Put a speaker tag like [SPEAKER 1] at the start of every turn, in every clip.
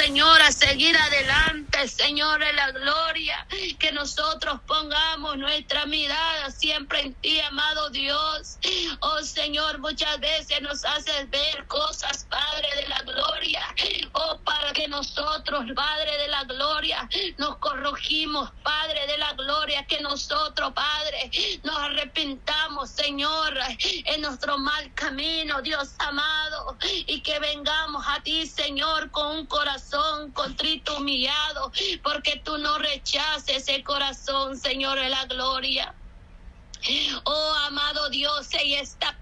[SPEAKER 1] Señor, a seguir adelante, Señor, en la gloria. Que nosotros pongamos nuestra mirada siempre en ti, amado Dios. Oh Señor, muchas veces nos haces ver cosas, Padre de la gloria. Oh, para que nosotros, Padre de la gloria, nos corregimos, Padre de la gloria, que nosotros, Padre, nos arrepentamos, Señor, en nuestro mal camino, Dios amado, y que vengamos a ti, Señor, con un corazón contrito, humillado, porque tú no rechaces ese corazón, Señor, de la gloria. Oh, amado Dios, ahí está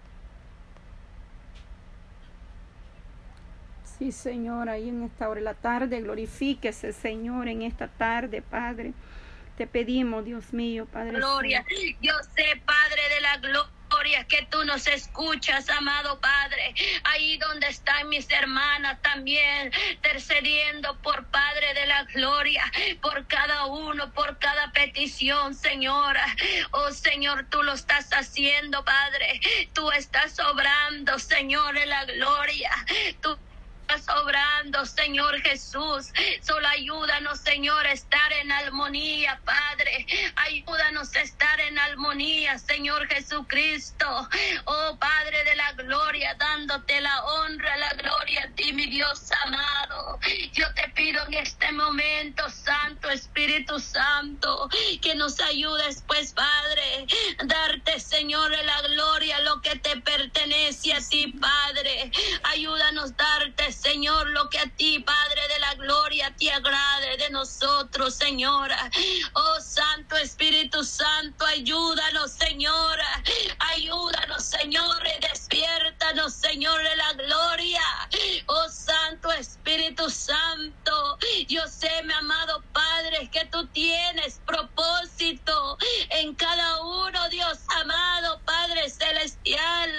[SPEAKER 2] Sí, Señor, ahí en esta hora de la tarde, glorifíquese, Señor, en esta tarde, Padre. Te pedimos, Dios mío, Padre.
[SPEAKER 1] Gloria. Yo sé, Padre de la gloria, que tú nos escuchas, amado Padre. Ahí donde están mis hermanas también, intercediendo por Padre de la gloria, por cada uno, por cada petición, Señora. Oh Señor, tú lo estás haciendo, Padre. Tú estás obrando, Señor, en la gloria. Tú obrando, Señor Jesús. Solo ayúdanos, Señor, a estar en armonía, Padre. Ayúdanos a estar en armonía, Señor Jesucristo. Oh Padre de la gloria, dándote la honra, la gloria a ti, mi Dios amado. Yo te pido en este momento, Espíritu Santo, que nos ayudes, pues, Padre, darte, Señor, la gloria, lo que te pertenece a ti, Padre. Ayúdanos darte, Señor, lo que a ti, Padre de la gloria, te agrade de nosotros, Señora. Oh Santo Espíritu Santo, ayúdanos, Señora. Ayúdanos, Señor, y despiértanos, Señor de la gloria. Oh Santo Espíritu Santo, yo sé, mi amado Padre, que tú tienes propósito en cada uno, Dios amado, Padre celestial.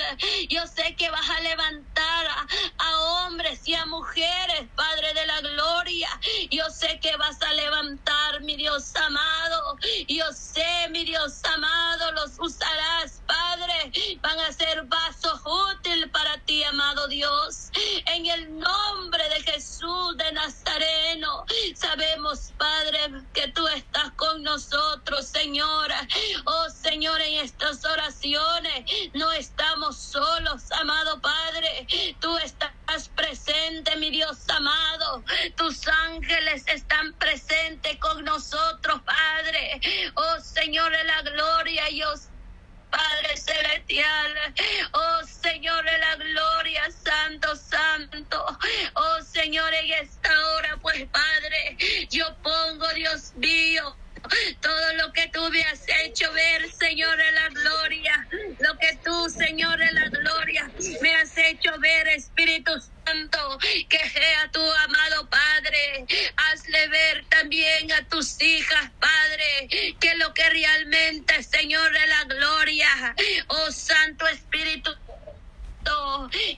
[SPEAKER 1] Yo sé que vas a levantar a, a hombres y a mujeres, Padre de la gloria. Yo sé que vas a levantar, mi Dios amado. Yo sé, mi Dios amado, los usarás, Padre. Van a ser vasos útiles para ti, amado Dios. En el nombre de Jesús de Nazareno, sabemos, Padre, que tú estás con nosotros, Señora. Oh, Señor, en estas oraciones no estamos solos, amado Padre. Tú estás presente, mi Dios amado. Tus ángeles están presentes con nosotros, Padre. Oh Señor de la gloria, Dios. Padre celestial, oh Santo, Santo, oh Señor, en esta hora, pues Padre, yo pongo, Dios mío, todo lo que tú me has hecho ver, Señor de la gloria, lo que tú, Señor de la gloria, me has hecho ver, Espíritu Santo, que sea tu amado Padre, hazle ver también a tus hijas, Padre, que lo que realmente, Señor de la gloria, oh Santo Espíritu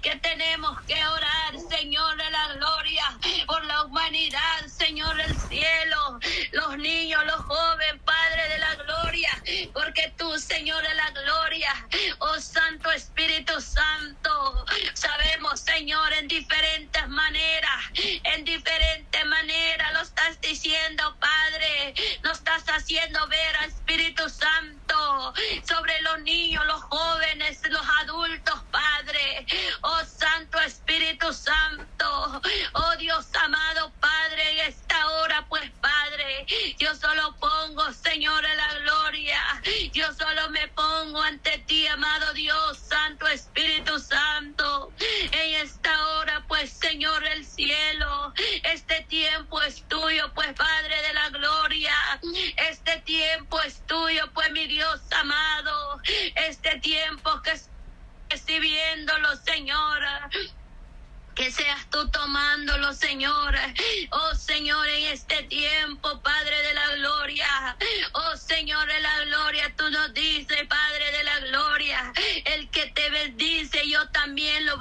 [SPEAKER 1] que tenemos que orar, Señor de la gloria, por la humanidad, Señor del cielo, los niños, los jóvenes, Padre de la gloria, porque tú, Señor de la gloria, oh Santo Espíritu Santo, sabemos, Señor, en diferentes maneras, en diferentes maneras lo estás diciendo, Padre, nos estás haciendo ver a Espíritu Santo sobre los niños, los jóvenes, los adultos, Padre. Oh Santo Espíritu Santo. Oh Dios amado Padre, en esta hora pues Padre, yo solo pongo Señor en la gloria. Yo solo me pongo ante ti, amado Dios, Santo Espíritu Santo. En esta hora pues Señor del cielo, este tiempo es tuyo pues Padre de la gloria. Este tiempo es tuyo pues mi Dios amado. Este tiempo que recibiéndolo, Señora. Que seas tú tomándolo, Señor. Oh, Señor, en este tiempo, Padre de la gloria. Oh, Señor de la gloria, tú nos dices, Padre de la gloria. El que te bendice, yo también lo,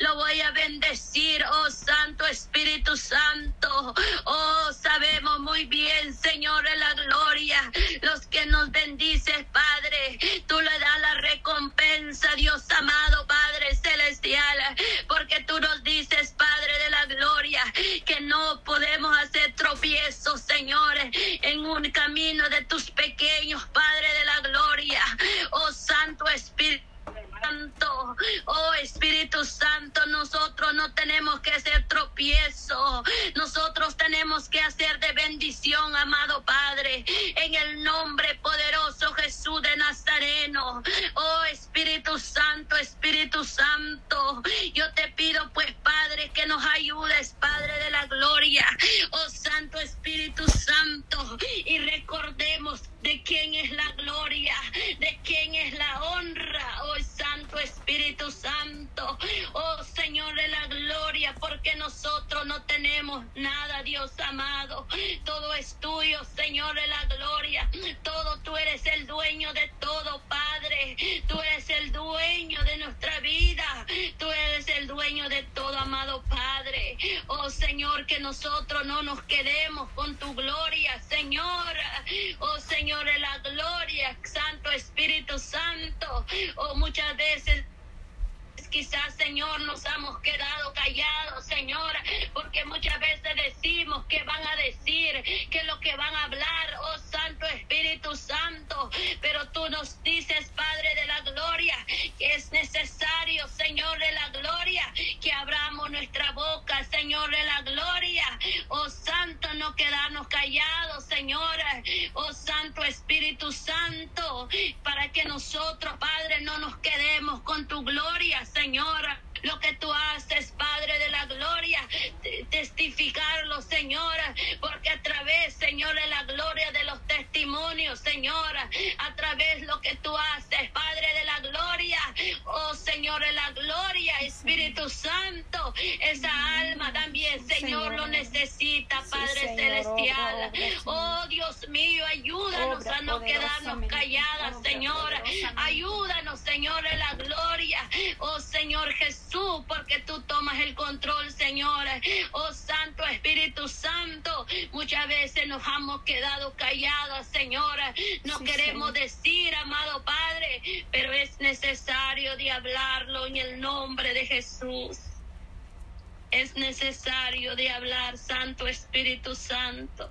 [SPEAKER 1] lo voy a bendecir. Oh, Santo Espíritu Santo. Oh, sabemos muy bien, Señor de la gloria. Los que nos bendices, Padre. Tú le das la recompensa, Dios amado, Padre celestial. Porque tú nos que no podemos hacer tropiezos, señores, en un camino de tus pequeños, Padre de la gloria. Oh Santo Espíritu. Santo, oh Espíritu Santo, nosotros no tenemos que hacer tropiezo, nosotros tenemos que hacer de bendición, amado Padre, en el nombre poderoso Jesús de Nazareno. Oh Espíritu Santo, Espíritu Santo, yo te pido pues Padre que nos ayudes, Padre de la gloria, oh Santo Espíritu Santo, y recordemos de quién es la gloria, de quién es la honra, oh Santo Espíritu Santo, oh Señor de la gloria, porque nosotros no tenemos nada, Dios amado, todo es tuyo, Señor de la gloria, todo tú eres el dueño de todo, Padre, tú eres el dueño de nuestra vida, tú eres el dueño de todo, amado Padre, oh Señor, que nosotros no nos quedemos con tu gloria, Señor, oh Señor, de la gloria, Santo Espíritu Santo. O muchas veces quizás, Señor, nos hemos quedado callados, Señor, porque muchas veces decimos que van a decir, que lo que van a hablar, oh Santo Espíritu Santo, pero tú nos dices, Padre de la gloria, que es necesario, Señor de la gloria, que abramos nuestra boca, Señor de la gloria, oh Santo, no quedarnos callados, Señor, oh Santo Espíritu Santo, para que nosotros, Padre, no nos quedemos con tu gloria, Señor. Señor, lo que tú haces, Padre de la gloria, testificarlo, Señor, porque a través, Señor, de la gloria de los testimonios, Señor, a través de lo que tú haces, Padre de la gloria, oh Señor de la gloria, Espíritu Santo, esa alma también, Señor, lo necesita, Padre celestial. Oh Dios mío, ayúdanos a no quedarnos calladas, Señor. Ayúdanos, Señor, de la gloria, oh Señor Jesús, porque tú tomas el control, Señor. Oh Santo Espíritu Santo, muchas veces nos hemos quedado callados, Señor. No queremos decir, amado Padre, pero es necesario de hablarlo en el nombre de Jesús. Es necesario de hablar, Santo Espíritu Santo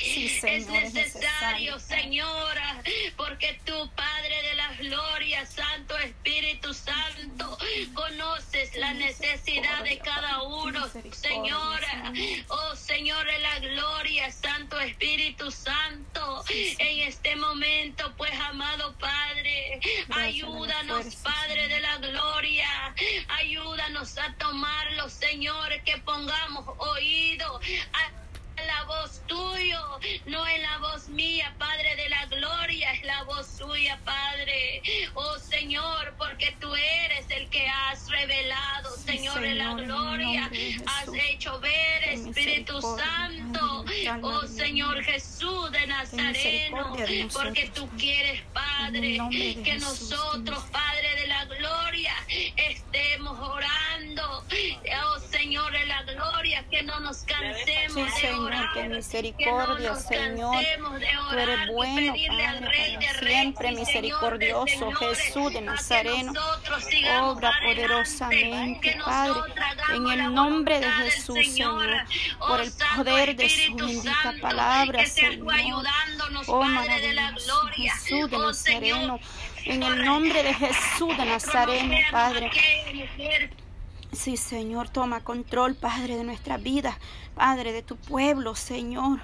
[SPEAKER 1] es necesario, Señora, porque tú, Padre de la Gloria, Santo Espíritu Santo, conoces la necesidad de cada uno, Señora. Oh, Señor de la Gloria, Santo Espíritu Santo, en este momento, pues, amado Padre, ayúdanos, Padre de la Gloria, ayúdanos a tomarlo, Señor, que pongamos oído a la voz tuyo, no es la voz mía, Padre de la gloria, es la voz suya, Padre. Oh Señor, porque tú eres el que has revelado, Señor, de la gloria, has hecho ver, Espíritu Santo, oh Señor Jesús de Nazareno, porque tú quieres, Padre, que nosotros, Padre de la gloria, estemos orando, oh Señor de la gloria, que no nos cansemos de orar
[SPEAKER 2] que misericordia, Señor. Tú eres bueno, Padre, siempre misericordioso, Jesús de Nazareno. Obra poderosamente, Padre, en el nombre de Jesús, Señor, por el poder de su bendita palabra, Señor. Oh, maravilloso, Jesús de Nazareno, en el nombre de Jesús de Nazareno, Padre. Sí, Señor, toma control, Padre, de nuestra vida, Padre, de tu pueblo, Señor.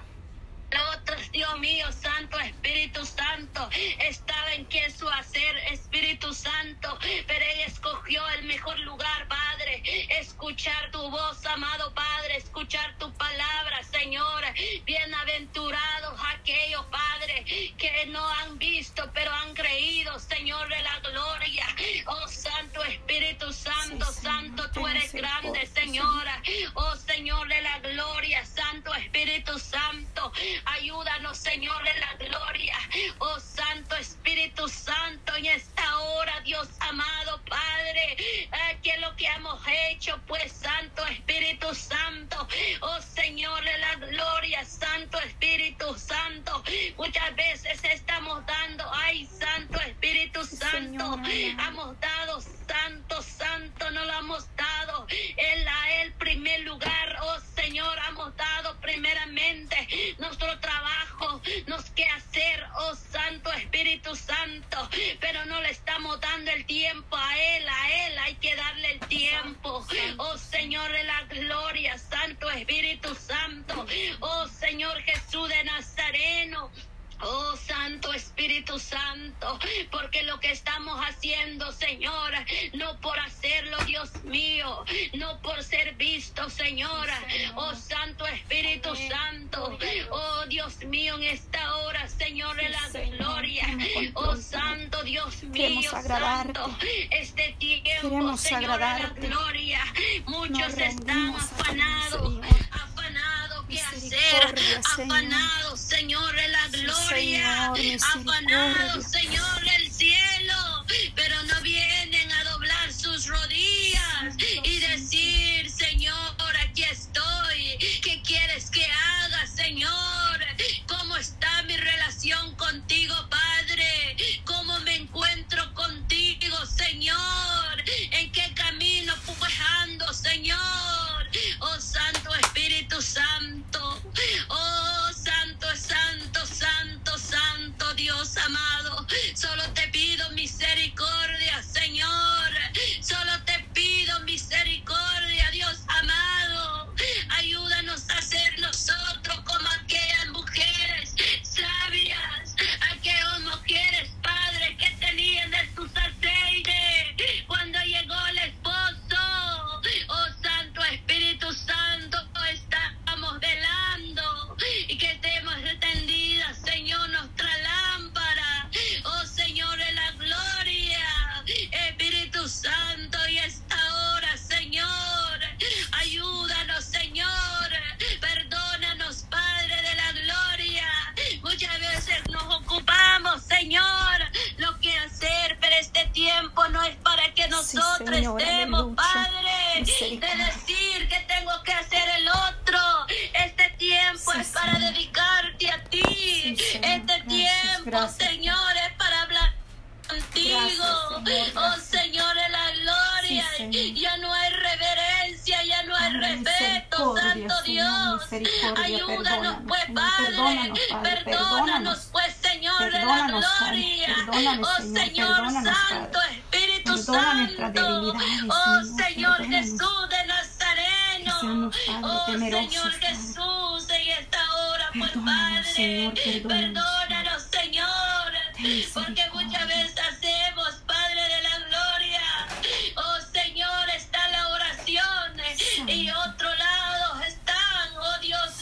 [SPEAKER 1] Dios mío, Santo Espíritu Santo, estaba en que su hacer, Espíritu Santo, pero Él escogió el mejor lugar, Padre, escuchar tu voz, amado Padre, escuchar tu palabra, Señor. Bienaventurados aquellos, Padre, que no han visto, pero han creído, Señor de la gloria. Oh Santo Espíritu Santo, Santo, tú eres grande, Señora. Oh Señor de la gloria, Santo Espíritu Santo. Ayúdanos, Señor de la gloria. Oh Santo Espíritu Santo, en esta hora, Dios amado, Padre, eh, que lo que hemos hecho, pues Santo Espíritu Santo, oh Señor de la gloria, Santo Espíritu Santo, muchas veces estamos dando, ay Santo Espíritu Santo, hemos dado Santo, Santo, no lo hemos dado, Él a Él primer lugar, oh Señor, hemos dado primeramente nuestro trabajo nos qué hacer, oh Santo Espíritu Santo, pero no le estamos dando el tiempo a Él, a Él hay que darle el tiempo. Oh Señor de la gloria, Santo Espíritu Santo, oh Señor Jesús de Nazareno. Oh Santo Espíritu Santo, porque lo que estamos haciendo, Señor, no por hacerlo, Dios mío, no por ser visto, Señor. Oh Santo Espíritu Santo, oh Dios mío, en esta hora, Señor de la gloria. Oh Santo Dios mío, Santo, este tiempo, Señor de la gloria. Muchos están afanados, afanados, ¿qué hacer? Afanados, Señor de la gloria afanado, Señor del cielo, pero no vienen a doblar sus rodillas y decir, Señor, aquí estoy, ¿qué quieres que haga, Señor? ¿Cómo está mi relación contigo, Padre? ¿Cómo me encuentro contigo, Señor? Amado, solo te pido misericordia, Señor,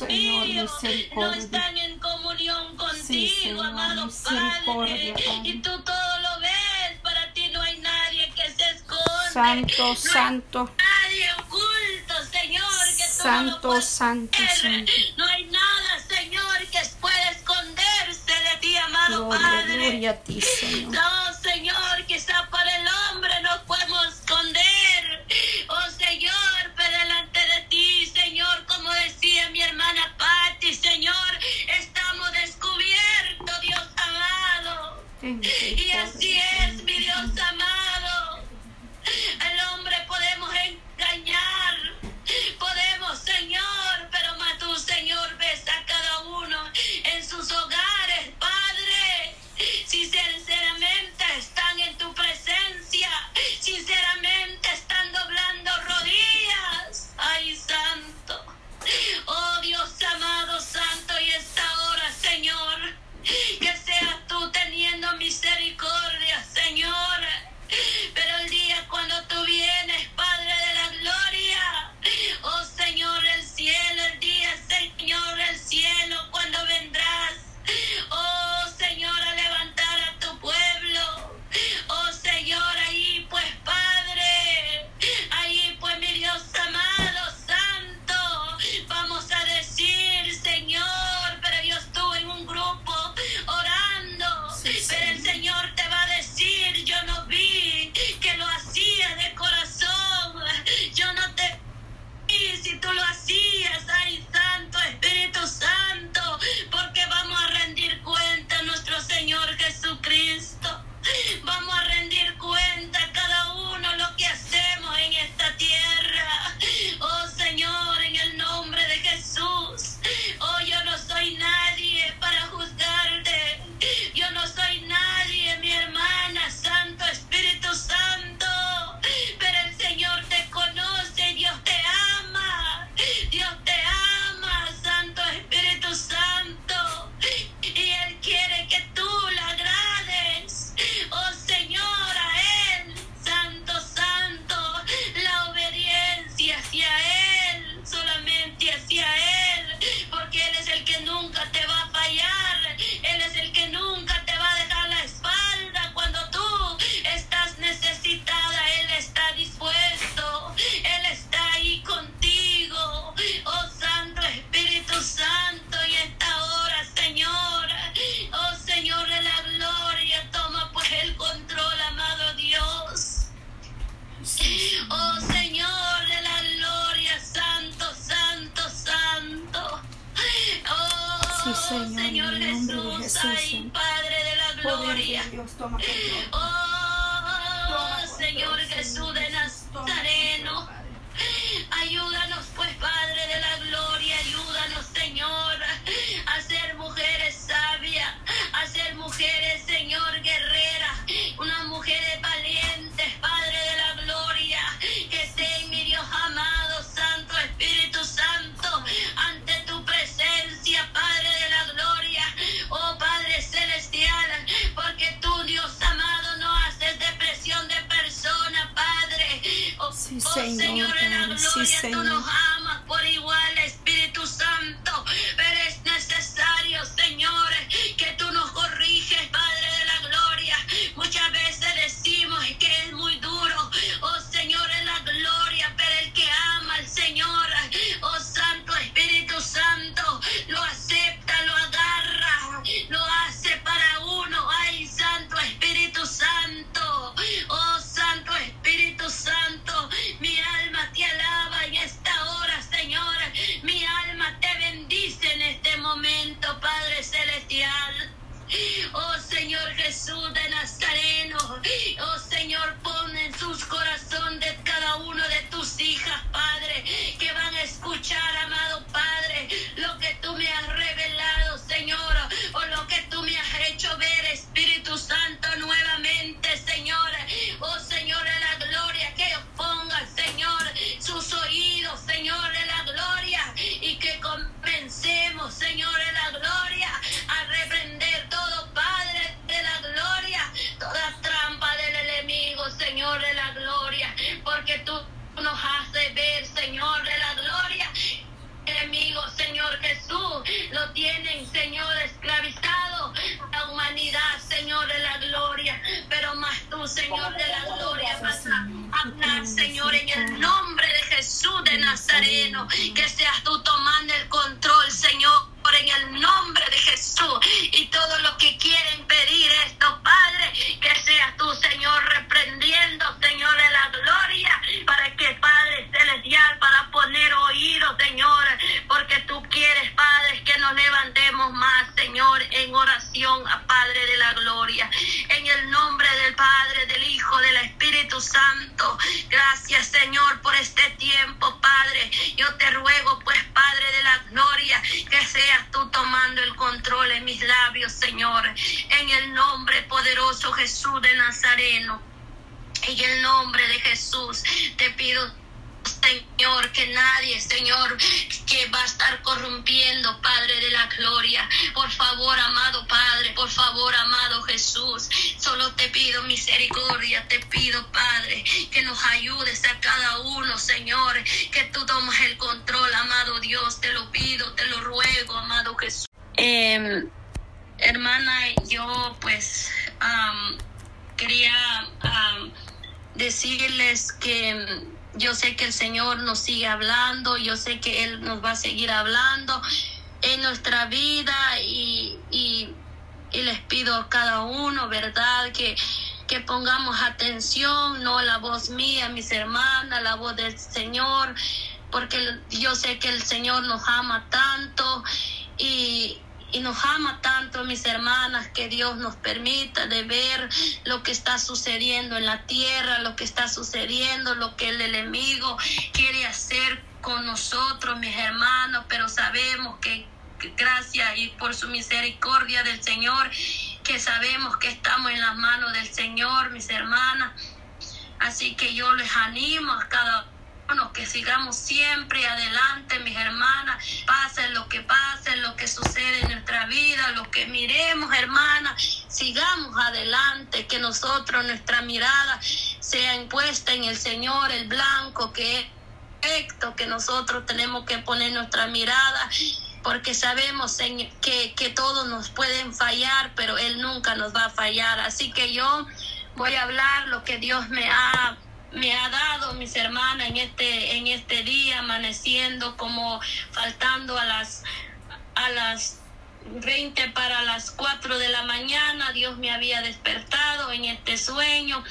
[SPEAKER 1] Señor, mío. No están en comunión contigo,
[SPEAKER 2] Señor,
[SPEAKER 1] amado Padre. Y tú todo lo ves. Para ti no hay nadie que se esconde.
[SPEAKER 2] Santo,
[SPEAKER 1] No
[SPEAKER 2] santo,
[SPEAKER 1] Nadie oculto, Señor, que tú no lo
[SPEAKER 2] santo, santo, santo.
[SPEAKER 1] No hay nada, Señor, que pueda esconderse de ti, amado
[SPEAKER 2] Gloria,
[SPEAKER 1] Padre.
[SPEAKER 2] gloria a ti, Señor.
[SPEAKER 1] No,
[SPEAKER 2] Jesús.
[SPEAKER 1] Padre de la gloria.
[SPEAKER 2] Dios, toma
[SPEAKER 1] Oh, Señor Jesús Padre,
[SPEAKER 2] sí,
[SPEAKER 1] poderoso Jesús de Nazareno. En el nombre de Jesús te pido, Señor, que nadie, Señor, que va a estar corrompiendo, Padre de la gloria. Por favor, amado Padre, por favor, amado Jesús, solo te pido misericordia, te pido, Padre, que nos ayudes a cada uno, Señor, que tú tomes el control, amado Dios, te lo pido, te lo ruego, amado Jesús. Em, hermana, yo pues am, quería decirles que yo sé que el Señor nos sigue hablando, yo sé que Él nos va a seguir hablando en nuestra vida y, y, les pido a cada uno, ¿verdad? Que, que pongamos atención, no la voz mía, mis hermanas, la voz del Señor, porque yo sé que el Señor nos ama tanto y, y nos ama tanto, mis hermanas, que Dios nos permita de ver lo que está sucediendo en la tierra, lo que está sucediendo, lo que el enemigo quiere hacer con nosotros, mis hermanos, pero sabemos que gracias y por su misericordia del Señor, que sabemos que estamos en las manos del Señor, mis hermanas. Así que yo les animo a cada que sigamos siempre adelante, mis hermanas, pase lo que pase, lo que sucede en nuestra vida, lo que miremos, hermanas, sigamos adelante, que nosotros, nuestra mirada sea impuesta en el Señor, el blanco que es perfecto, que nosotros tenemos que poner nuestra mirada porque sabemos que, que todos nos pueden fallar, pero Él nunca nos va a fallar. Así que yo voy a hablar lo que Dios me ha me ha dado mis hermanas en este en este día amaneciendo como faltando a las a las 20 para las 4 de la mañana Dios me había despertado en este sueño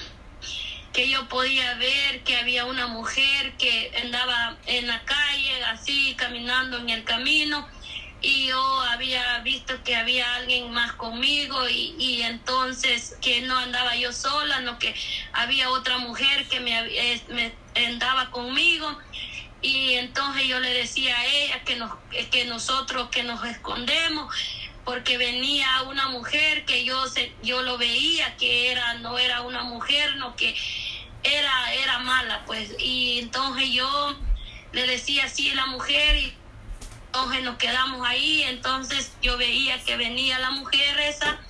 [SPEAKER 1] que yo podía ver que había una mujer que andaba en la calle así caminando en el camino y yo había visto que había alguien más conmigo y, y, entonces que no andaba yo sola, no que había otra mujer que me, me andaba conmigo. Y entonces yo le decía a ella que, nos, que nosotros que nos escondemos porque venía una mujer que yo se, yo lo veía que era no era una mujer no que era era mala pues. Y entonces yo le decía sí la mujer y entonces nos quedamos ahí, entonces yo veía que venía la mujer esa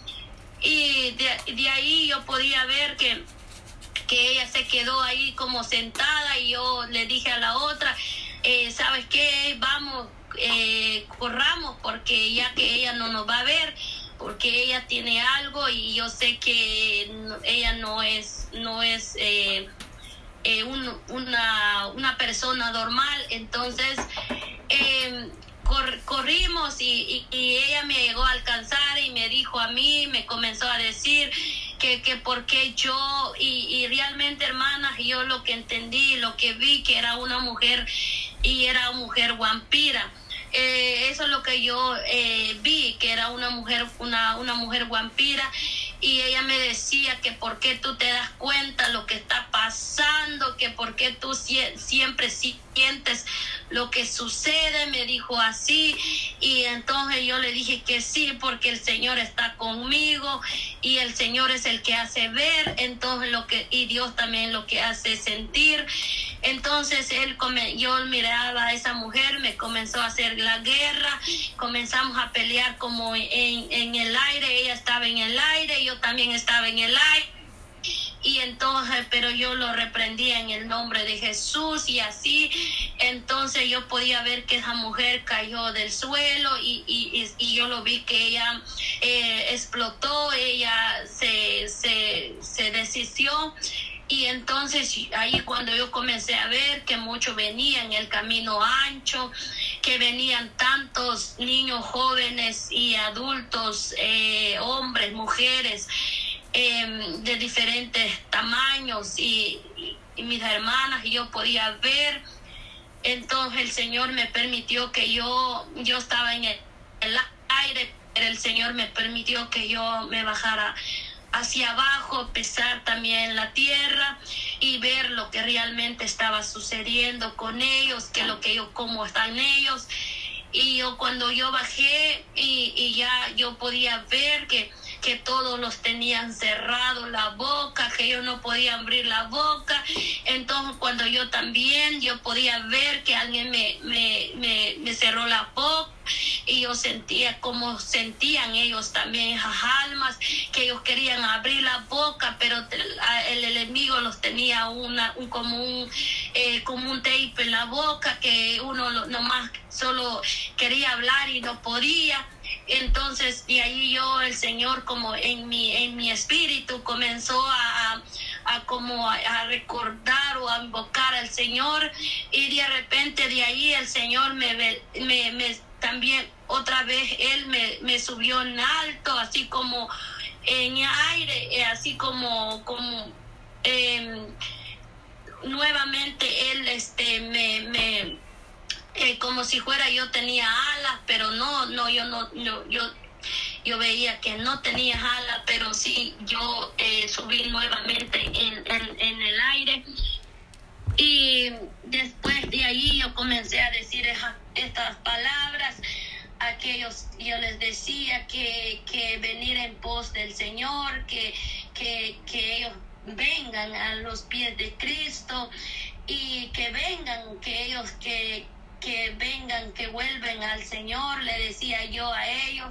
[SPEAKER 1] y de, ahí yo podía ver que, que ella se quedó ahí como sentada y yo le dije a la otra, eh, ¿sabes qué? Vamos, eh, corramos porque ya que ella no nos va a ver, porque ella tiene algo y yo sé que ella no es, no es eh, una, una persona normal, entonces corrimos y, ella me llegó a alcanzar y me dijo a mí, me comenzó a decir que, que por qué yo, y, realmente hermanas, yo lo que entendí, lo que vi, que era una mujer y era una mujer vampira. Eh, eso es lo que yo eh, vi, que era una mujer, una, una mujer vampira y ella me decía que por qué tú te das cuenta lo que está pasando, que por qué tú siempre sientes lo que sucede, me dijo así y entonces yo le dije que sí porque el Señor está conmigo y el Señor es el que hace ver, entonces lo que y Dios también lo que hace sentir. Entonces él yo miraba a esa mujer, me comenzó a hacer la guerra, comenzamos a pelear como en, en el aire, ella estaba en el aire, yo también estaba en el aire. Y entonces, pero yo lo reprendía en el nombre de Jesús y así, entonces yo podía ver que esa mujer cayó del suelo y, y, y yo lo vi que ella eh, explotó, ella se, se, se desistió y entonces ahí cuando yo comencé a ver que muchos venían el camino ancho, que venían tantos niños jóvenes y adultos, eh, hombres, mujeres, em, de diferentes tamaños y, mis hermanas y yo podía ver. Entonces el Señor me permitió que yo, yo estaba en el, el aire, pero el Señor me permitió que yo me bajara hacia abajo, pesar también la tierra y ver lo que realmente estaba sucediendo con ellos, que lo que yo, cómo están ellos. Y yo cuando yo bajé y, y ya yo podía ver que que todos los tenían cerrado la boca, que yo no podía abrir la boca. Entonces cuando yo también, yo podía ver que alguien me, me, me, me cerró la boca y yo sentía como sentían ellos también esas almas, que ellos querían abrir la boca, pero el enemigo los tenía una, un, como, un, eh, como un tape en la boca, que uno nomás solo quería hablar y no podía. Entonces, y ahí yo, el Señor, como en mi, en mi espíritu, comenzó a, a como a, recordar o a invocar al Señor y de repente de ahí el Señor me, me, me también otra vez Él me, me, subió en alto, así como en aire, eh, así como, como em, nuevamente Él este, me, me como si fuera yo tenía alas, pero no, no, yo no, yo, yo veía que no tenía alas, pero sí yo eh, subí nuevamente en, en, el aire. Y después de ahí yo comencé a decir estas palabras. Aquellos, yo les decía que, que venir en pos del Señor, que, que, que ellos vengan a los pies de Cristo y que vengan, que ellos, que, que vengan, que vuelven al Señor, le decía yo a ellos.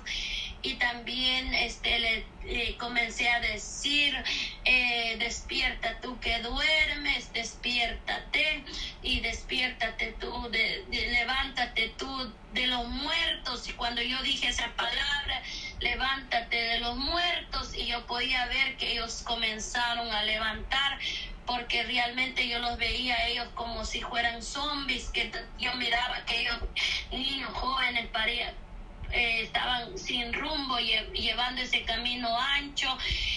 [SPEAKER 1] Y también este, le, comencé a decir, eh, despierta tú que duermes, despiértate y despiértate tú, de, levántate tú de los muertos. Y cuando yo dije esa palabra, levántate de los muertos, y yo podía ver que ellos comenzaron a levantar porque realmente yo los veía a ellos como si fueran zombies, que yo miraba que ellos, niños jóvenes, parían eh, estaban sin rumbo, llevando ese camino ancho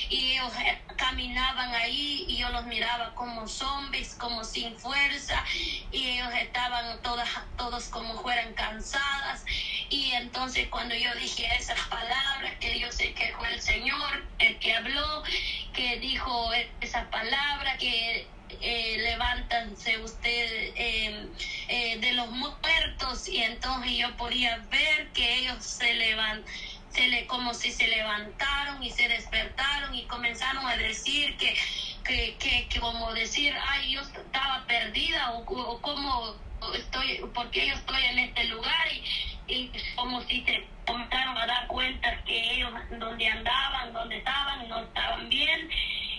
[SPEAKER 1] y ellos eh, caminaban ahí y yo los miraba como zombies, como sin fuerza y ellos estaban todas, todos como fueran cansadas y entonces cuando yo dije esas palabras, que yo sé que fue el Señor el que habló, que dijo esas palabras, que eh, levántanse ustedes eh, eh, de los muertos. Y entonces yo podía ver que ellos se levantan se le, como si se levantaron y se despertaron y comenzaron a decir que, que, que, como decir, ay, yo estaba perdida o, o como estoy, porque yo estoy en este lugar y, y como si se comenzaron a dar cuenta que ellos donde andaban, donde estaban, no estaban bien.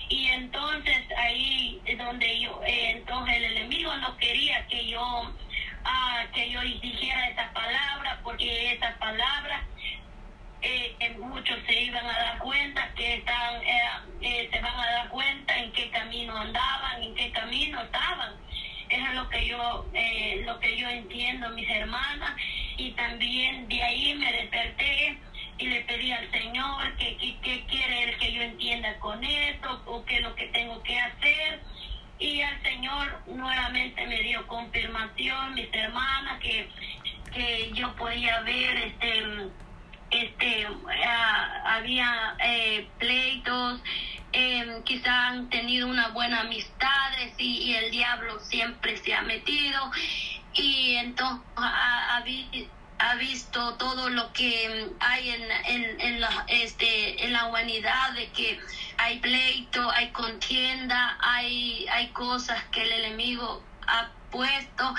[SPEAKER 1] Y entonces ahí donde yo eh, entonces el enemigo no quería que yo ah, que yo dijera esa palabra porque esa palabra eh, muchos se iban a dar cuenta que están eh, eh, se van a dar cuenta en qué camino andaban en qué camino estaban eso es lo que yo lo que yo entiendo mis hermanas y también de ahí me desperté y le pedí al Señor que, que, quiere él que yo entienda con esto o qué es lo que tengo que hacer. Y el Señor nuevamente me dio confirmación, mis hermanas, que, que yo podía ver este este había eh, pleitos eh, quizá han tenido una buena amistades y, y, el diablo siempre se ha metido y entonces ha, ha visto todo lo que hay en, en, en, la, este, en la humanidad, de que hay pleito, hay contienda, hay, hay cosas que el enemigo ha puesto.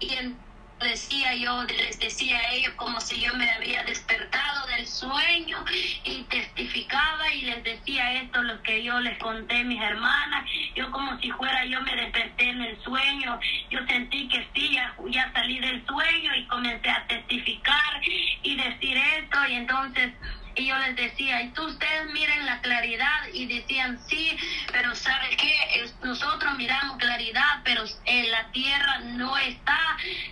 [SPEAKER 1] Y en, decía yo, les decía a ellos como si yo me había despertado del sueño y testificaba y les decía esto, lo que yo les conté mis hermanas, yo como si fuera yo me desperté en el sueño, yo sentí que sí, ya, ya salí del sueño y comencé a testificar y decir esto. Y entonces y yo les decía, y tú ustedes miren la claridad y decían, sí, pero ¿sabe qué? Nosotros miramos claridad, pero en la tierra no está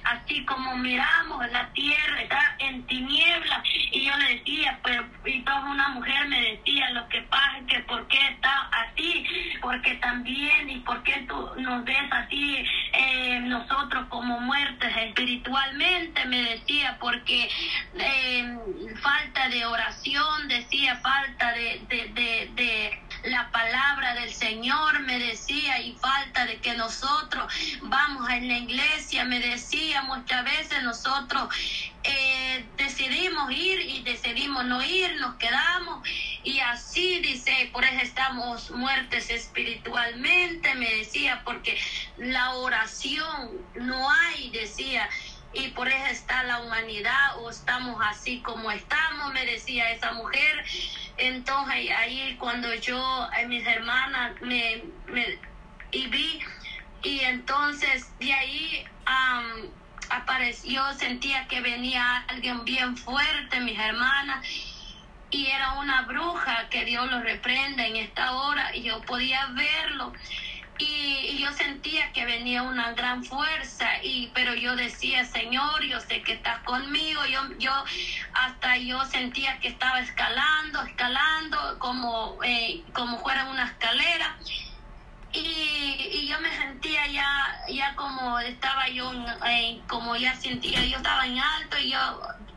[SPEAKER 1] así como miramos, la tierra está en tinieblas. Y yo le decía, pero y toda una mujer me decía, lo que pasa es que por qué está así, porque también, y por qué tú nos ves así, eh, nosotros como muertes espiritualmente, me decía, porque eh, falta de oración decía falta de, la palabra del Señor, me decía, y falta de que nosotros vamos a la iglesia, me decía, muchas veces nosotros eh, decidimos ir y decidimos no ir, nos quedamos y así dice, por eso estamos muertes espiritualmente, me decía, porque la oración no hay, decía, y por eso está la humanidad o estamos así como estamos, me decía esa mujer. Entonces ahí cuando yo, eh, mis hermanas, me, me y vi, y entonces de ahí apareció, sentía que venía alguien bien fuerte, mis hermanas, y era una bruja que Dios lo reprenda en esta hora, y yo podía verlo y, yo sentía que venía una gran fuerza y pero yo decía Señor yo sé que estás conmigo yo yo hasta yo sentía que estaba escalando escalando como eh, como fuera una escalera. Y, y, yo me sentía ya ya como estaba yo eh, como ya sentía yo estaba en alto y yo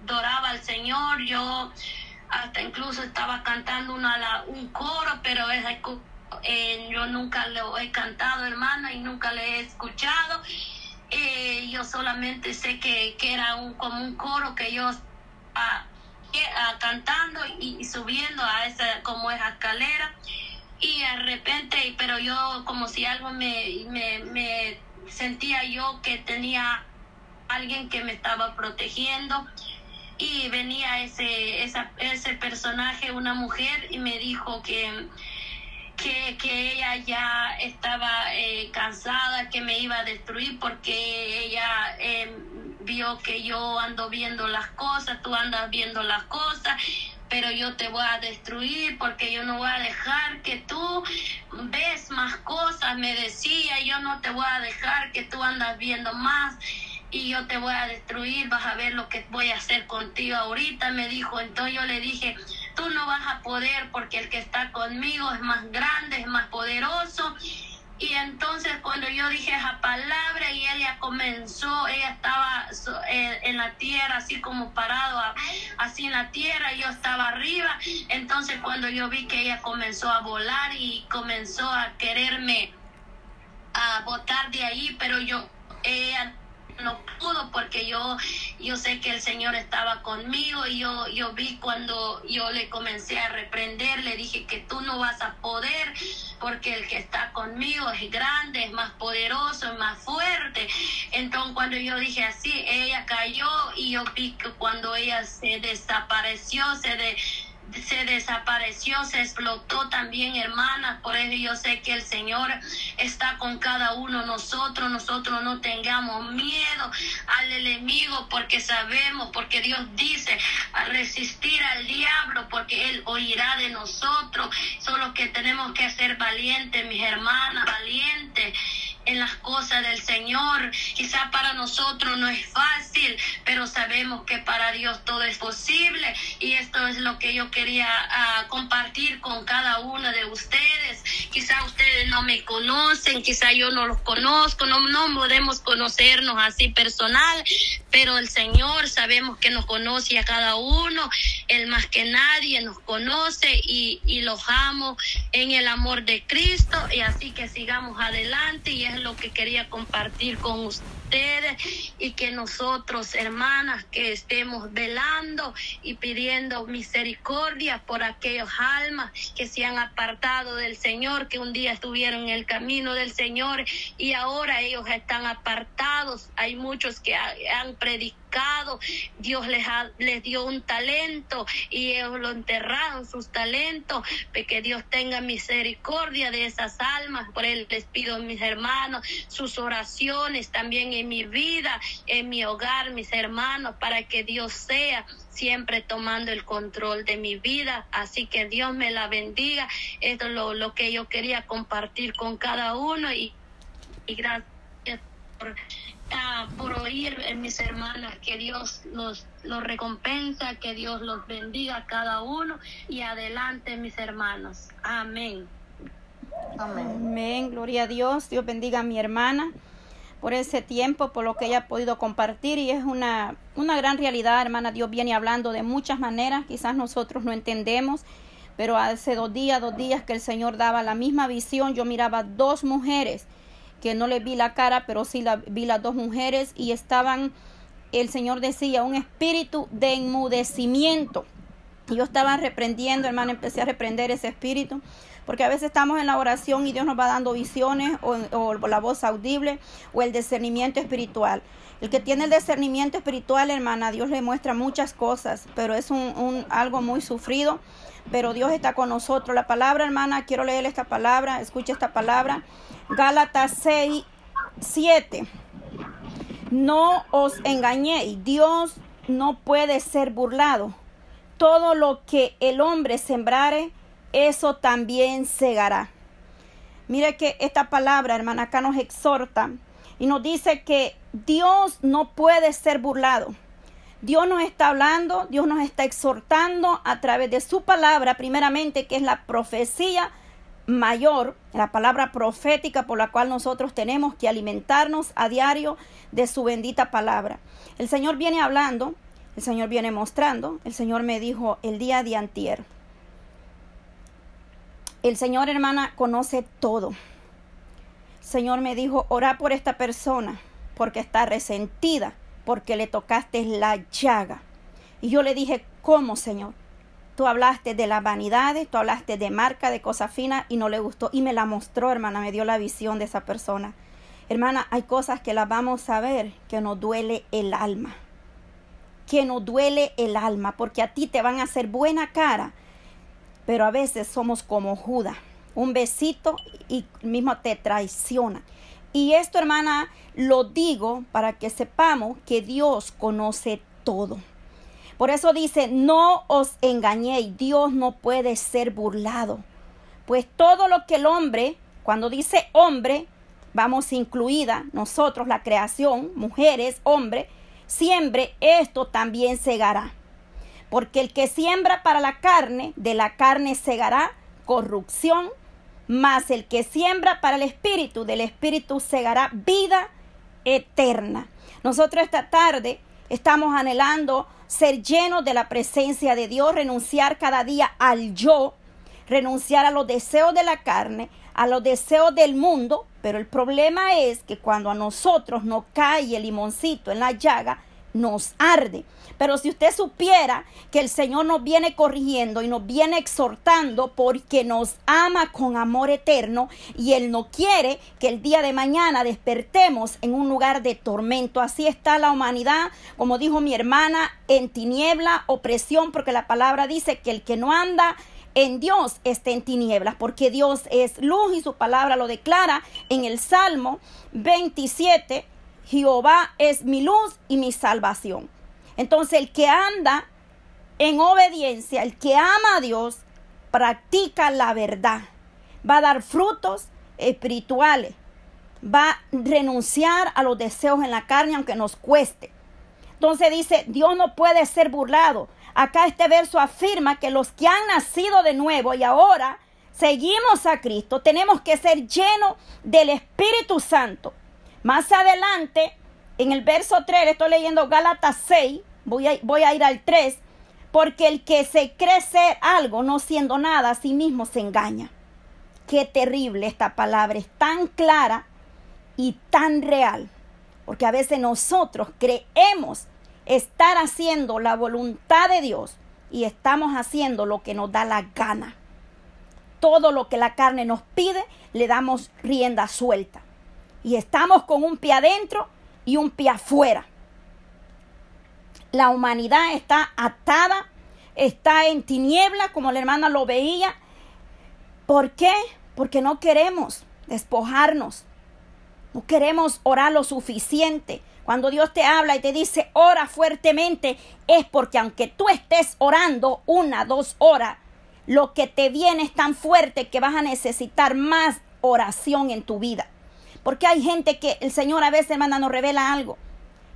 [SPEAKER 1] adoraba al Señor. Yo hasta incluso estaba cantando una, un coro pero es yo nunca lo he cantado, hermana, y nunca le he escuchado. Eh, yo solamente sé que, que, era un, como un coro que yo ah, cantando y, subiendo a esa como esa escalera y de repente pero yo como si algo me, me, me sentía yo que tenía alguien que me estaba protegiendo y venía ese esa, ese personaje una mujer y me dijo que que, que ella ya estaba eh, cansada, que me iba a destruir porque ella eh, vio que yo ando viendo las cosas, tú andas viendo las cosas, pero yo te voy a destruir porque yo no voy a dejar que tú ves más cosas, me decía, yo no te voy a dejar que tú andas viendo más y yo te voy a destruir, vas a ver lo que voy a hacer contigo ahorita, me dijo, entonces yo le dije, tú no vas a poder porque el que está conmigo es más grande, es más poderoso. Y entonces cuando yo dije esa palabra y ella comenzó, ella estaba eh, en la tierra así como parado así en la tierra, yo estaba arriba. Entonces cuando yo vi que ella comenzó a volar y comenzó a quererme a botar de ahí, pero yo ella no pudo porque yo yo sé que el Señor estaba conmigo y yo yo vi cuando yo le comencé a reprender, le dije que tú no vas a poder porque el que está conmigo es grande, es más poderoso, es más fuerte. Entonces cuando yo dije así, ella cayó y yo vi que cuando ella se desapareció, se de se desapareció, se explotó también, hermanas. Por eso yo sé que el Señor está con cada uno nosotros. Nosotros no tengamos miedo al enemigo porque sabemos, porque Dios dice resistir al diablo porque Él oirá de nosotros. Solo que tenemos que ser valientes, mis hermanas, valientes en las cosas del Señor. Quizá para nosotros no es fácil, pero sabemos que para Dios todo es posible. Y esto es lo que yo quería ah, compartir con cada uno de ustedes. Quizá ustedes no me conocen, quizá yo no los conozco, no, no podemos conocernos así personal, pero el Señor sabemos que nos conoce a cada uno, Él más que nadie nos conoce y, y los amo en el amor de Cristo y así que sigamos adelante y lo que quería compartir con ustedes y que nosotros, hermanas, que estemos velando y pidiendo misericordia por aquellos almas que se han apartado del Señor, que un día estuvieron en el camino del Señor y ahora ellos están apartados. Hay muchos que han predicado, Dios les, les dio un talento y ellos lo enterraron, sus talentos, que Dios tenga misericordia de esas almas. Por él les pido, mis hermanos, sus oraciones también en mi vida, en mi hogar, mis hermanos, para que Dios sea siempre tomando el control de mi vida. Así que Dios me la bendiga. Esto es lo, que yo quería compartir con cada uno y, gracias por, ah, por oír, mis hermanas, que Dios los, los recompensa, que Dios los bendiga a cada uno y adelante, mis hermanos. Amén.
[SPEAKER 2] Amén. Gloria a Dios. Dios bendiga a mi hermana por ese tiempo, por lo que ella ha podido compartir y es una, una gran realidad, hermana. Dios viene hablando de muchas maneras, quizás nosotros no entendemos, pero hace dos días, dos días que el Señor daba la misma visión, yo miraba dos mujeres que no le vi la cara, pero sí la, vi las dos mujeres y estaban, el Señor decía, un espíritu de enmudecimiento. Yo estaba reprendiendo, hermana, empecé a reprender ese espíritu porque a veces estamos en la oración y Dios nos va dando visiones o, la voz audible o el discernimiento espiritual. El que tiene el discernimiento espiritual, hermana, Dios le muestra muchas cosas, pero es un, algo muy sufrido. Pero Dios está con nosotros. La palabra, hermana, quiero leer esta palabra, escucha esta palabra. Gálatas 6, 7. No os engañéis, Dios no puede ser burlado. Todo lo que el hombre sembrare, eso también segará. Mire que esta palabra, hermana, acá nos exhorta y nos dice que Dios no puede ser burlado. Dios nos está hablando, Dios nos está exhortando a través de su palabra, primeramente, que es la profecía mayor, la palabra profética por la cual nosotros tenemos que alimentarnos a diario de su bendita palabra. El Señor viene hablando, el Señor viene mostrando, el Señor me dijo el día de antier. El Señor, hermana, conoce todo. Señor me dijo, ora por esta persona porque está resentida, porque le tocaste la llaga. Y yo le dije, ¿cómo, Señor? Tú hablaste de las vanidades, tú hablaste de marca, de cosas finas y no le gustó. Y me la mostró, hermana, me dio la visión de esa persona. Hermana, hay cosas que las vamos a ver que nos duele el alma. Que nos duele el alma, porque a ti te van a hacer buena cara, pero a veces somos como Judas, un besito y mismo te traiciona. Y esto, hermana, lo digo para que sepamos que Dios conoce todo. Por eso dice, no os engañéis, Dios no puede ser burlado. Pues todo lo que el hombre, cuando dice hombre, vamos incluida nosotros, la creación, mujeres, hombre, siempre esto también segará. Porque el que siembra para la carne, de la carne segará corrupción, Mas el que siembra para el Espíritu, del Espíritu segará vida eterna. Nosotros esta tarde estamos anhelando ser llenos de la presencia de Dios, renunciar cada día al yo, renunciar a los deseos de la carne, a los deseos del mundo, pero el problema es que cuando a nosotros nos cae el limoncito en la llaga, nos arde. Pero si usted supiera que el Señor nos viene corrigiendo y nos viene exhortando porque nos ama con amor eterno y Él no quiere que el día de mañana despertemos en un lugar de tormento. Así está la humanidad, como dijo mi hermana, en tiniebla, opresión, porque la palabra dice que el que no anda en Dios está en tinieblas, porque Dios es luz y su palabra lo declara en el Salmo 27 Jehová es mi luz y mi salvación. Entonces el que anda en obediencia, el que ama a Dios, practica la verdad, va a dar frutos espirituales, va a renunciar a los deseos en la carne aunque nos cueste. Entonces dice, Dios no puede ser burlado. Acá este verso afirma que los que han nacido de nuevo y ahora seguimos a Cristo, tenemos que ser llenos del Espíritu Santo. Más adelante, en el verso 3, estoy leyendo Gálatas 6, voy a, voy a ir al 3, porque el que se cree ser algo no siendo nada, a sí mismo se engaña. Qué terrible esta palabra, es tan clara y tan real, porque a veces nosotros creemos estar haciendo la voluntad de Dios y estamos haciendo lo que nos da la gana. Todo lo que la carne nos pide, le damos rienda suelta y estamos con un pie adentro y un pie afuera. La humanidad está atada, está en tiniebla, como la hermana lo veía. ¿Por qué? Porque no queremos despojarnos. No queremos orar lo suficiente. Cuando Dios te habla y te dice ora fuertemente, es porque aunque tú estés orando una, dos horas, lo que te viene es tan fuerte que vas a necesitar más oración en tu vida. Porque hay gente que el Señor a veces, hermana, nos revela algo.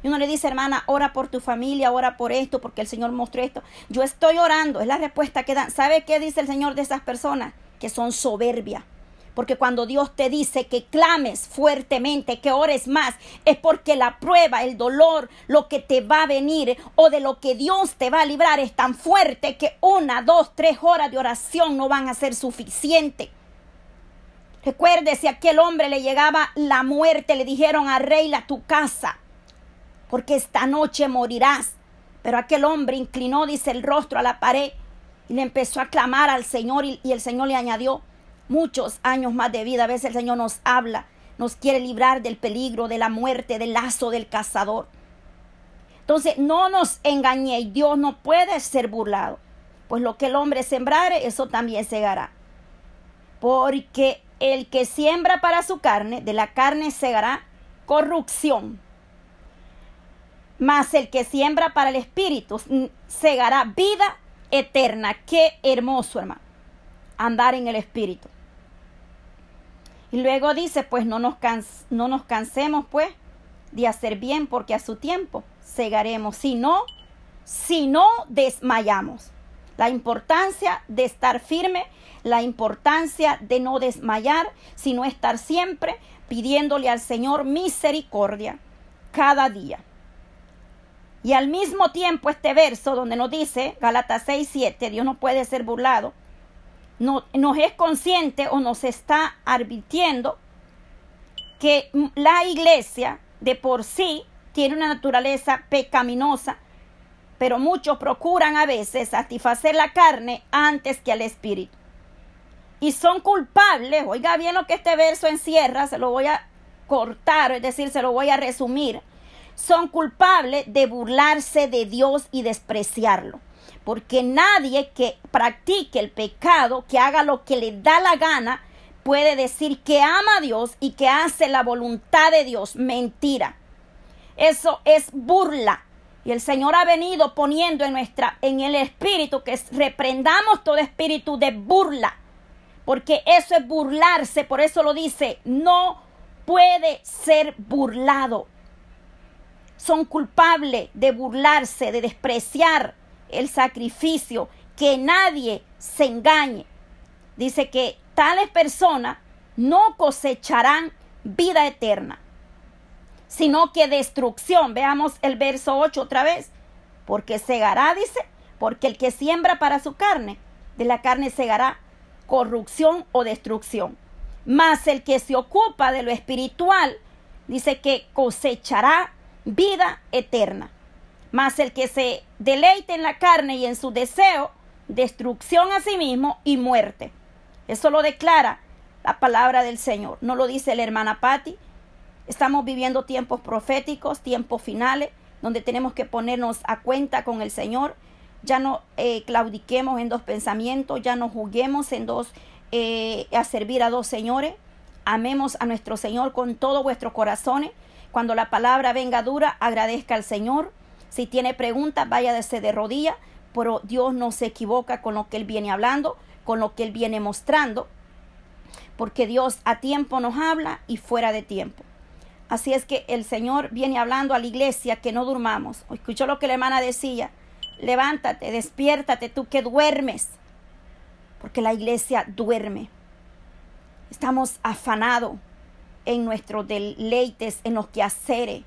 [SPEAKER 2] Y uno le dice, hermana, ora por tu familia, ora por esto, porque el Señor mostró esto. Yo estoy orando, es la respuesta que dan. ¿Sabe qué dice el Señor de esas personas? Que son soberbia. Porque cuando Dios te dice que clames fuertemente, que ores más, es porque la prueba, el dolor, lo que te va a venir o de lo que Dios te va a librar es tan fuerte que una, dos, tres horas de oración no van a ser suficientes. Recuerde, si a aquel hombre le llegaba la muerte, le dijeron, arregla tu casa, porque esta noche morirás. Pero aquel hombre inclinó, dice, el rostro a la pared y le empezó a clamar al Señor y, el Señor le añadió muchos años más de vida. A veces el Señor nos habla, nos quiere librar del peligro, de la muerte, del lazo del cazador. Entonces, no nos engañéis, Dios no puede ser burlado. Pues lo que el hombre sembrare, eso también segará. Porque el que siembra para su carne, de la carne segará corrupción. Mas el que siembra para el espíritu segará vida eterna. Qué hermoso, hermano. Andar en el espíritu. Y luego dice, pues no nos, no nos cansemos, pues, de hacer bien, porque a su tiempo segaremos. Si no, si no desmayamos. La importancia de estar firme la importancia de no desmayar, sino estar siempre pidiéndole al Señor misericordia cada día. Y al mismo tiempo este verso donde nos dice, Galatas 6, 7, Dios no puede ser burlado, no, nos es consciente o nos está advirtiendo que la iglesia de por sí tiene una naturaleza pecaminosa, pero muchos procuran a veces satisfacer la carne antes que al espíritu y son culpables, oiga bien lo que este verso encierra, se lo voy a cortar, es decir, se lo voy a resumir, son culpables de burlarse de Dios y despreciarlo. Porque nadie que practique el pecado, que haga lo que le da la gana, puede decir que ama a Dios y que hace la voluntad de Dios. Mentira. Eso es burla. Y el Señor ha venido poniendo en nuestra en el espíritu que reprendamos todo espíritu de burla porque eso es burlarse, por eso lo dice, no puede ser burlado. Son culpables de burlarse, de despreciar el sacrificio, que nadie se engañe. Dice que tales personas no cosecharán vida eterna, sino que destrucción. Veamos el verso 8 otra vez. Porque segará, dice, porque el que siembra para su carne, de la carne segará corrupción o destrucción. Mas el que se ocupa de lo espiritual, dice que cosechará vida eterna. Mas el que se deleite en la carne y en su deseo, destrucción a sí mismo y muerte. Eso lo declara la palabra del Señor. No lo dice la hermana Patti. Estamos viviendo tiempos proféticos, tiempos finales, donde tenemos que ponernos a cuenta con el Señor. Ya no eh, claudiquemos en dos pensamientos, ya no juguemos en dos, eh, a servir a dos señores. Amemos a nuestro Señor con todo vuestro corazón. Cuando la palabra venga dura, agradezca al Señor. Si tiene preguntas, vaya de rodilla, pero Dios no se equivoca con lo que Él viene hablando, con lo que Él viene mostrando porque Dios a tiempo nos habla y fuera de tiempo. Así es que el Señor viene hablando a la iglesia que no durmamos. Escuchó lo que la hermana decía. Levántate, despiértate tú que duermes. Porque la iglesia duerme. Estamos afanados en nuestros deleites, en los quehaceres.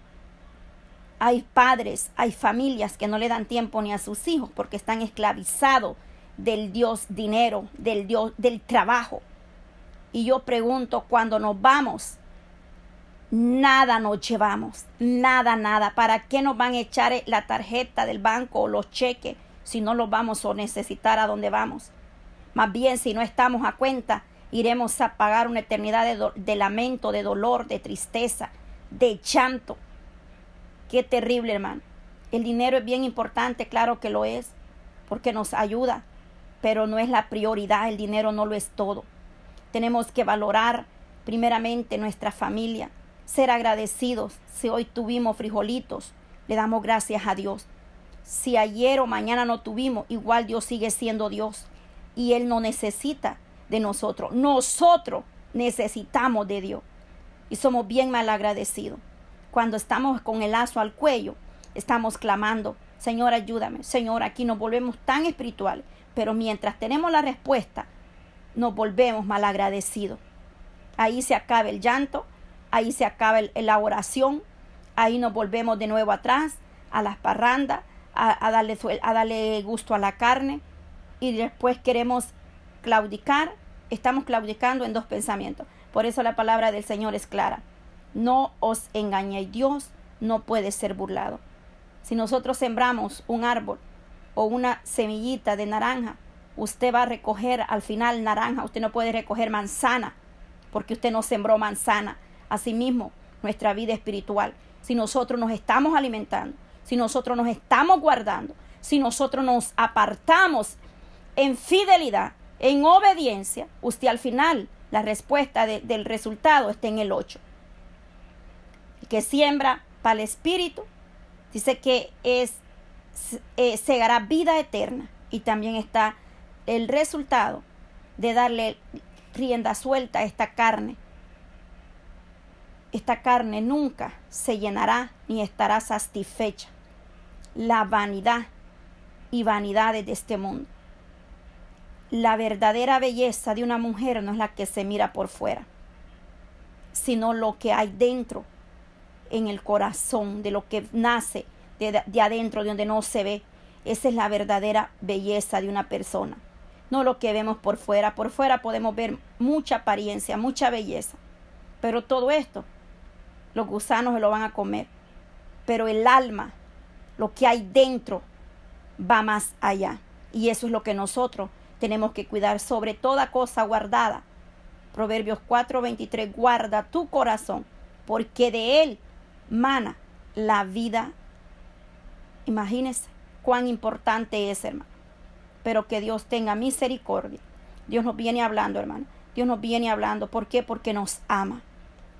[SPEAKER 2] Hay padres, hay familias que no le dan tiempo ni a sus hijos porque están esclavizados del Dios dinero, del Dios del trabajo. Y yo pregunto, cuando nos vamos, nada nos llevamos, nada, nada. ¿Para qué nos van a echar la tarjeta del banco o los cheques si no los vamos a necesitar a donde vamos? Más bien, si no estamos a cuenta, iremos a pagar una eternidad de, de lamento, de dolor, de tristeza, de llanto. Qué terrible, hermano. El dinero es bien importante, claro que lo es, porque nos ayuda, pero no es la prioridad, el dinero no lo es todo. Tenemos que valorar primeramente nuestra familia, ser agradecidos. Si hoy tuvimos frijolitos, le damos gracias a Dios. Si ayer o mañana no tuvimos, igual Dios sigue siendo Dios y Él no necesita de nosotros. Nosotros necesitamos de Dios y somos bien mal agradecidos. Cuando estamos con el lazo al cuello, estamos clamando, Señor, ayúdame. Señor, aquí nos volvemos tan espirituales, pero mientras tenemos la respuesta, nos volvemos malagradecidos. Ahí se acaba el llanto, ahí se acaba la oración, ahí nos volvemos de nuevo atrás a las parrandas, a, darle, a darle gusto a la carne y después queremos claudicar, estamos claudicando en dos pensamientos. Por eso la palabra del Señor es clara. No os engañéis, Dios no puede ser burlado. Si nosotros sembramos un árbol o una semillita de naranja, usted va a recoger al final naranja, usted no puede recoger manzana, porque usted no sembró manzana. Asimismo, nuestra vida espiritual, si nosotros nos estamos alimentando, si nosotros nos estamos guardando, si nosotros nos apartamos en fidelidad, en obediencia, usted al final, la respuesta del resultado está en el 8. El que siembra para el espíritu, dice que es, eh, segará vida eterna y también está el resultado de darle rienda suelta a esta carne. Esta carne nunca se llenará ni estará satisfecha. La vanidad y vanidades de este mundo. La verdadera belleza de una mujer no es la que se mira por fuera, sino lo que hay dentro, en el corazón, de lo que nace de, de adentro, de donde no se ve. Esa es la verdadera belleza de una persona no lo que vemos por fuera. Por fuera podemos ver mucha apariencia, mucha belleza, pero todo esto, los gusanos se lo van a comer. Pero el alma, lo que hay dentro, va más allá. Y eso es lo que nosotros tenemos que cuidar sobre toda cosa guardada. Proverbios 4:23, guarda tu corazón, porque de él mana la vida. Imagínense cuán importante es, hermano pero que Dios tenga misericordia. Dios nos viene hablando, hermano. Dios nos viene hablando. ¿Por qué? Porque nos ama.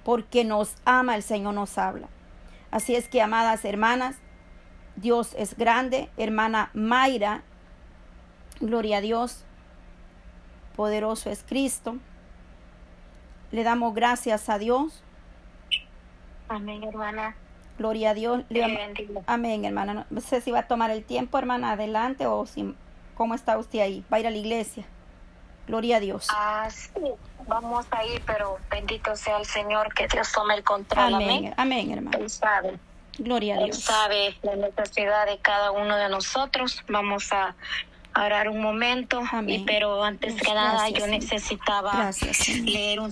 [SPEAKER 2] Porque nos ama, el Señor nos habla. Así es que, amadas hermanas, Dios es grande. Hermana Mayra, gloria a Dios. Poderoso es Cristo. Le damos gracias a Dios.
[SPEAKER 1] Amén, hermana.
[SPEAKER 2] Gloria a Dios. Amén, hermana. No sé si va a tomar el tiempo, hermana, adelante o si ¿Cómo está usted ahí? ¿Va a ir a la iglesia? Gloria a Dios.
[SPEAKER 3] Ah, sí. Vamos a ir, pero bendito sea el Señor, que Dios tome el control.
[SPEAKER 2] Amén, amén, hermano.
[SPEAKER 3] Él sabe.
[SPEAKER 2] Gloria a Dios.
[SPEAKER 3] Él sabe la necesidad de cada uno de nosotros. Vamos a orar un momento,
[SPEAKER 2] Amén.
[SPEAKER 3] y, pero antes que
[SPEAKER 2] Gracias,
[SPEAKER 3] nada yo necesitaba
[SPEAKER 2] Gracias,
[SPEAKER 3] leer un